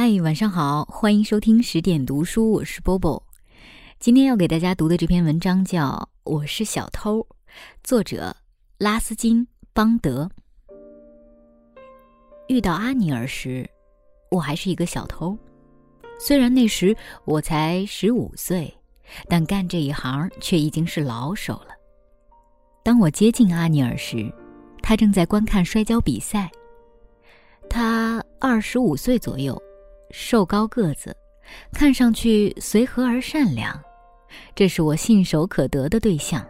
嗨，晚上好，欢迎收听十点读书，我是波波。今天要给大家读的这篇文章叫《我是小偷》，作者拉斯金·邦德。遇到阿尼尔时，我还是一个小偷，虽然那时我才十五岁，但干这一行却已经是老手了。当我接近阿尼尔时，他正在观看摔跤比赛。他二十五岁左右，瘦高个子，看上去随和而善良，这是我信手可得的对象。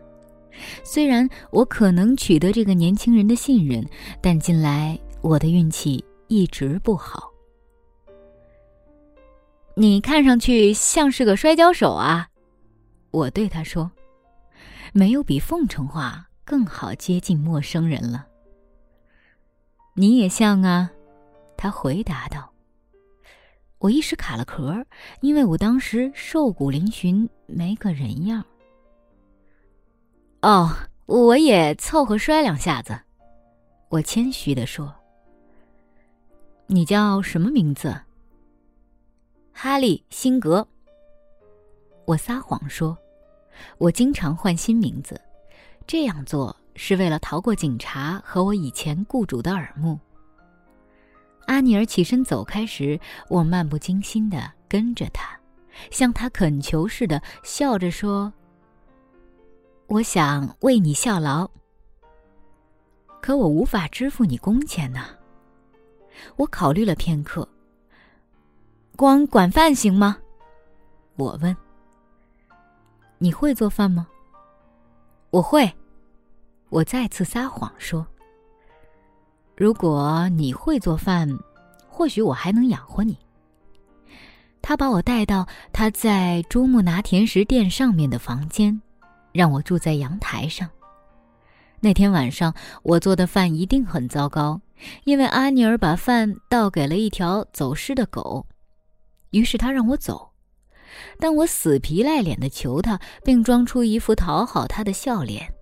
虽然我可能取得这个年轻人的信任，但近来我的运气一直不好。你看上去像是个摔跤手啊，我对他说：“没有比奉承话更好接近陌生人了。”你也像啊。他回答道：“我一时卡了壳，因为我当时瘦骨嶙峋，没个人样。”哦，我也凑合摔两下子。我谦虚的说：“你叫什么名字？”哈利·辛格。我撒谎说：“我经常换新名字，这样做是为了逃过警察和我以前雇主的耳目。”阿尼尔起身走开时，我漫不经心地跟着他，向他恳求似的笑着说：“我想为你效劳，可我无法支付你工钱呢。”我考虑了片刻，“光管饭行吗？”我问。“你会做饭吗？”“我会。”我再次撒谎说。如果你会做饭，或许我还能养活你。他把我带到他在珠穆拿甜食店上面的房间，让我住在阳台上。那天晚上我做的饭一定很糟糕，因为阿尼尔把饭倒给了一条走失的狗。于是他让我走，但我死皮赖脸的求他，并装出一副讨好他的笑脸。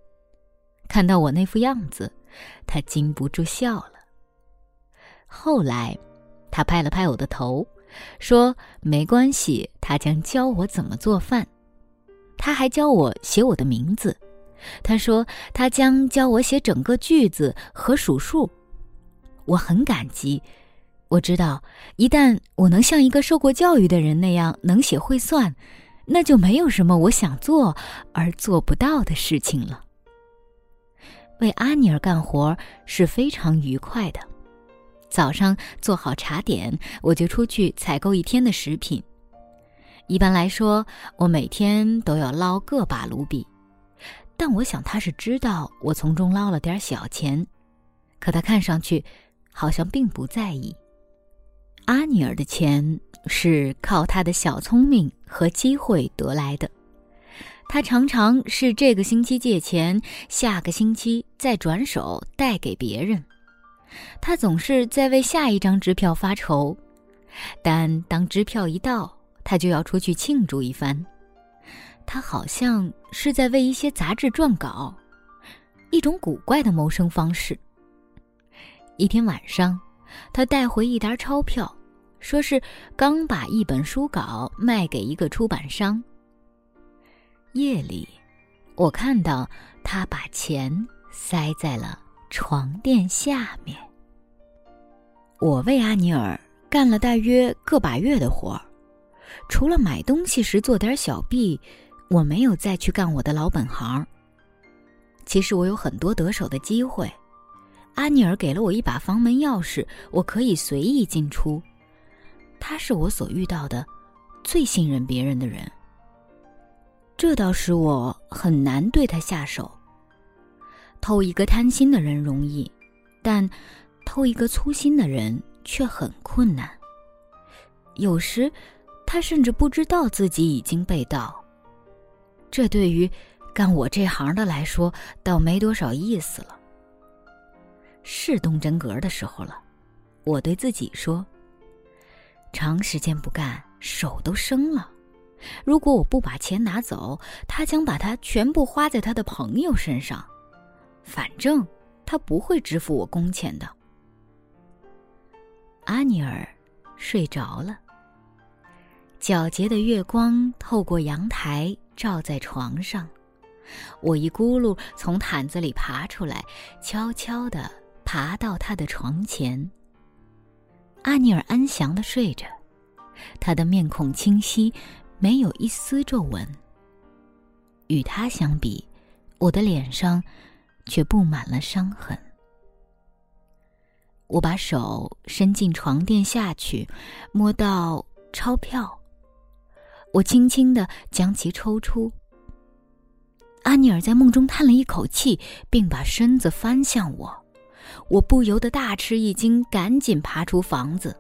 看到我那副样子。他禁不住笑了。后来，他拍了拍我的头，说：“没关系，他将教我怎么做饭。他还教我写我的名字。他说他将教我写整个句子和数数。我很感激。我知道，一旦我能像一个受过教育的人那样能写会算，那就没有什么我想做而做不到的事情了。”为阿尼尔干活是非常愉快的。早上做好茶点，我就出去采购一天的食品。一般来说，我每天都要捞个把卢比，但我想他是知道我从中捞了点小钱，可他看上去好像并不在意。阿尼尔的钱是靠他的小聪明和机会得来的。他常常是这个星期借钱，下个星期再转手贷给别人。他总是在为下一张支票发愁，但当支票一到，他就要出去庆祝一番。他好像是在为一些杂志撰稿，一种古怪的谋生方式。一天晚上，他带回一沓钞票，说是刚把一本书稿卖给一个出版商。夜里，我看到他把钱塞在了床垫下面。我为阿尼尔干了大约个把月的活儿，除了买东西时做点小弊，我没有再去干我的老本行。其实我有很多得手的机会。阿尼尔给了我一把房门钥匙，我可以随意进出。他是我所遇到的最信任别人的人。这倒使我很难对他下手。偷一个贪心的人容易，但偷一个粗心的人却很困难。有时，他甚至不知道自己已经被盗。这对于干我这行的来说，倒没多少意思了。是动真格的时候了，我对自己说。长时间不干，手都生了。如果我不把钱拿走，他将把它全部花在他的朋友身上。反正他不会支付我工钱的。阿尼尔睡着了。皎洁的月光透过阳台照在床上，我一咕噜从毯子里爬出来，悄悄地爬到他的床前。阿尼尔安详地睡着，他的面孔清晰，没有一丝皱纹。与他相比，我的脸上却布满了伤痕。我把手伸进床垫下去，摸到钞票。我轻轻的将其抽出。安尼尔在梦中叹了一口气，并把身子翻向我。我不由得大吃一惊，赶紧爬出房子。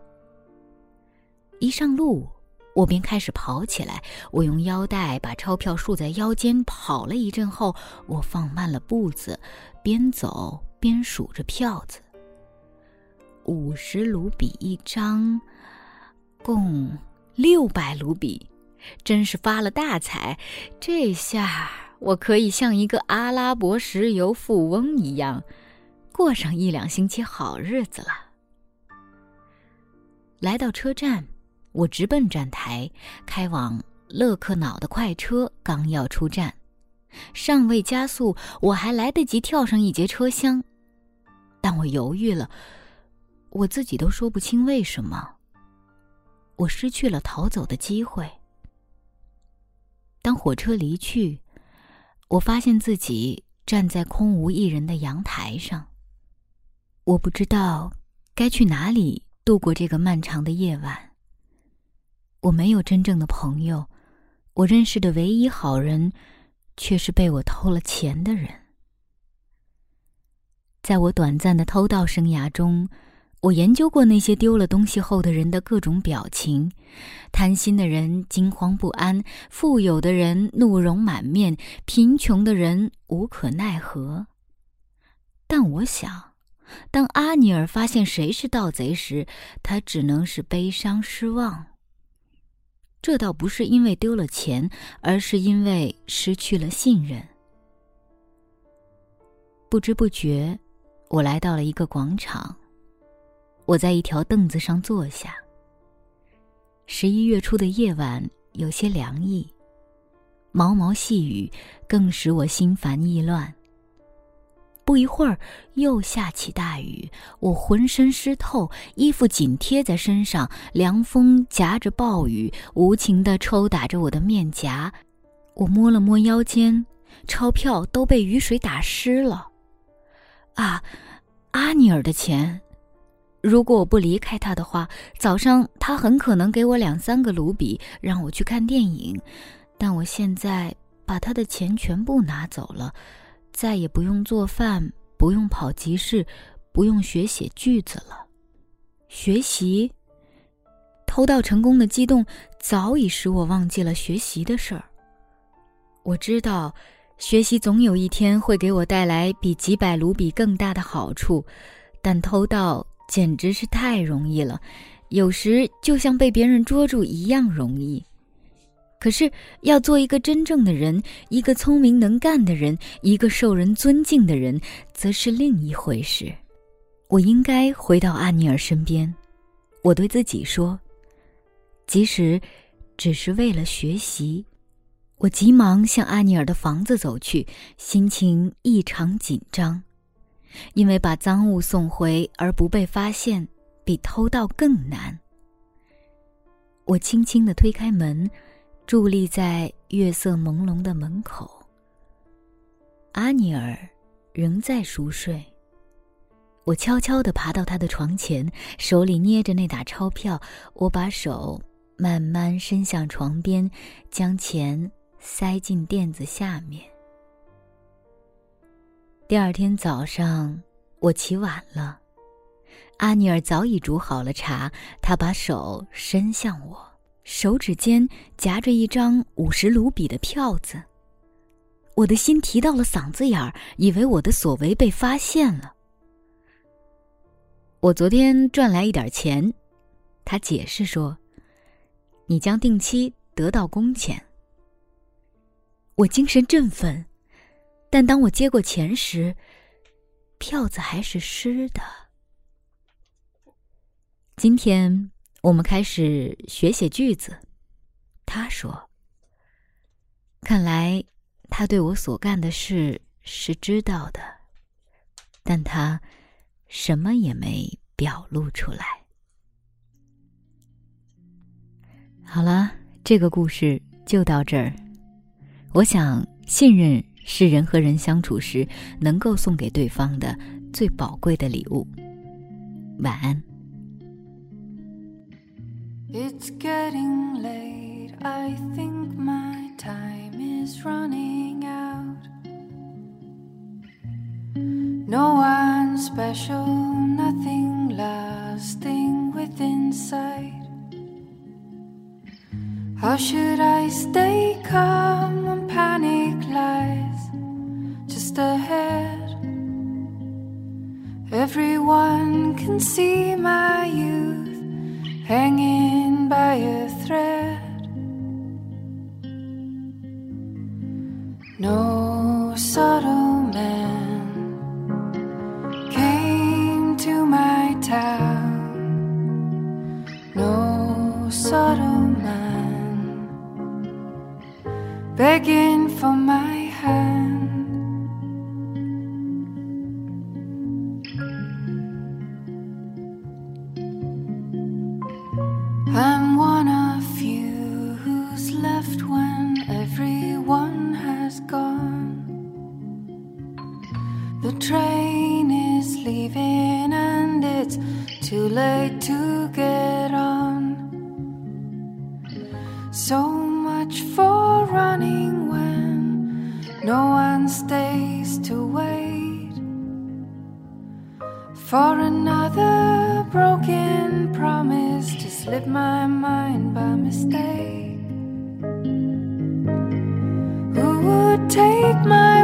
一上路，我便开始跑起来。我用腰带把钞票束在腰间，跑了一阵后，我放慢了步子，边走边数着票子。五十卢比一张，共六百卢比。真是发了大财！这下我可以像一个阿拉伯石油富翁一样，过上一两星期好日子了。来到车站，我直奔站台，开往勒克瑙的快车刚要出站，尚未加速，我还来得及跳上一节车厢，但我犹豫了，我自己都说不清为什么，我失去了逃走的机会。当火车离去，我发现自己站在空无一人的阳台上。我不知道该去哪里度过这个漫长的夜晚。我没有真正的朋友，我认识的唯一好人，却是被我偷了钱的人。在我短暂的偷盗生涯中。我研究过那些丢了东西后的人的各种表情：贪心的人惊慌不安，富有的人怒容满面，贫穷的人无可奈何。但我想，当阿尼尔发现谁是盗贼时，他只能是悲伤失望。这倒不是因为丢了钱，而是因为失去了信任。不知不觉，我来到了一个广场。我在一条凳子上坐下。十一月初的夜晚有些凉意，毛毛细雨更使我心烦意乱。不一会儿，又下起大雨，我浑身湿透，衣服紧贴在身上，凉风夹着暴雨，无情地抽打着我的面颊。我摸了摸腰间，钞票都被雨水打湿了。啊，阿尼尔的钱！如果我不离开他的话，早上他很可能给我两三个卢比，让我去看电影。但我现在把他的钱全部拿走了，再也不用做饭，不用跑集市，不用学写句子了。学习，偷盗成功的激动早已使我忘记了学习的事儿。我知道，学习总有一天会给我带来比几百卢比更大的好处，但偷盗。简直是太容易了，有时就像被别人捉住一样容易。可是要做一个真正的人，一个聪明能干的人，一个受人尊敬的人，则是另一回事。我应该回到阿尼尔身边，我对自己说，即使只是为了学习。我急忙向阿尼尔的房子走去，心情异常紧张。因为把赃物送回而不被发现，比偷盗更难。我轻轻的推开门，伫立在月色朦胧的门口。阿尼尔仍在熟睡。我悄悄地爬到他的床前，手里捏着那沓钞票。我把手慢慢伸向床边，将钱塞进垫子下面。第二天早上，我起晚了。阿尼尔早已煮好了茶，他把手伸向我，手指间夹着一张五十卢比的票子。我的心提到了嗓子眼儿，以为我的所为被发现了。我昨天赚来一点钱，他解释说：“你将定期得到工钱。”我精神振奋。但当我接过钱时，票子还是湿的。今天我们开始学写句子。他说：“看来他对我所干的事是知道的，但他什么也没表露出来。”好了，这个故事就到这儿。我想，信任是人和人相处时能够送给对方的最宝贵的礼物。晚安。It's getting late. I think my time is running out. No one special, nothing lasting within sight. How should I stay calm when panic lies just ahead? Everyone can see my youth hanging by a thread. No subtle man came to my town. No subtle man begging for my hand. to get on. So much for running when no one stays to wait for another broken promise to slip my mind by mistake. Who would take my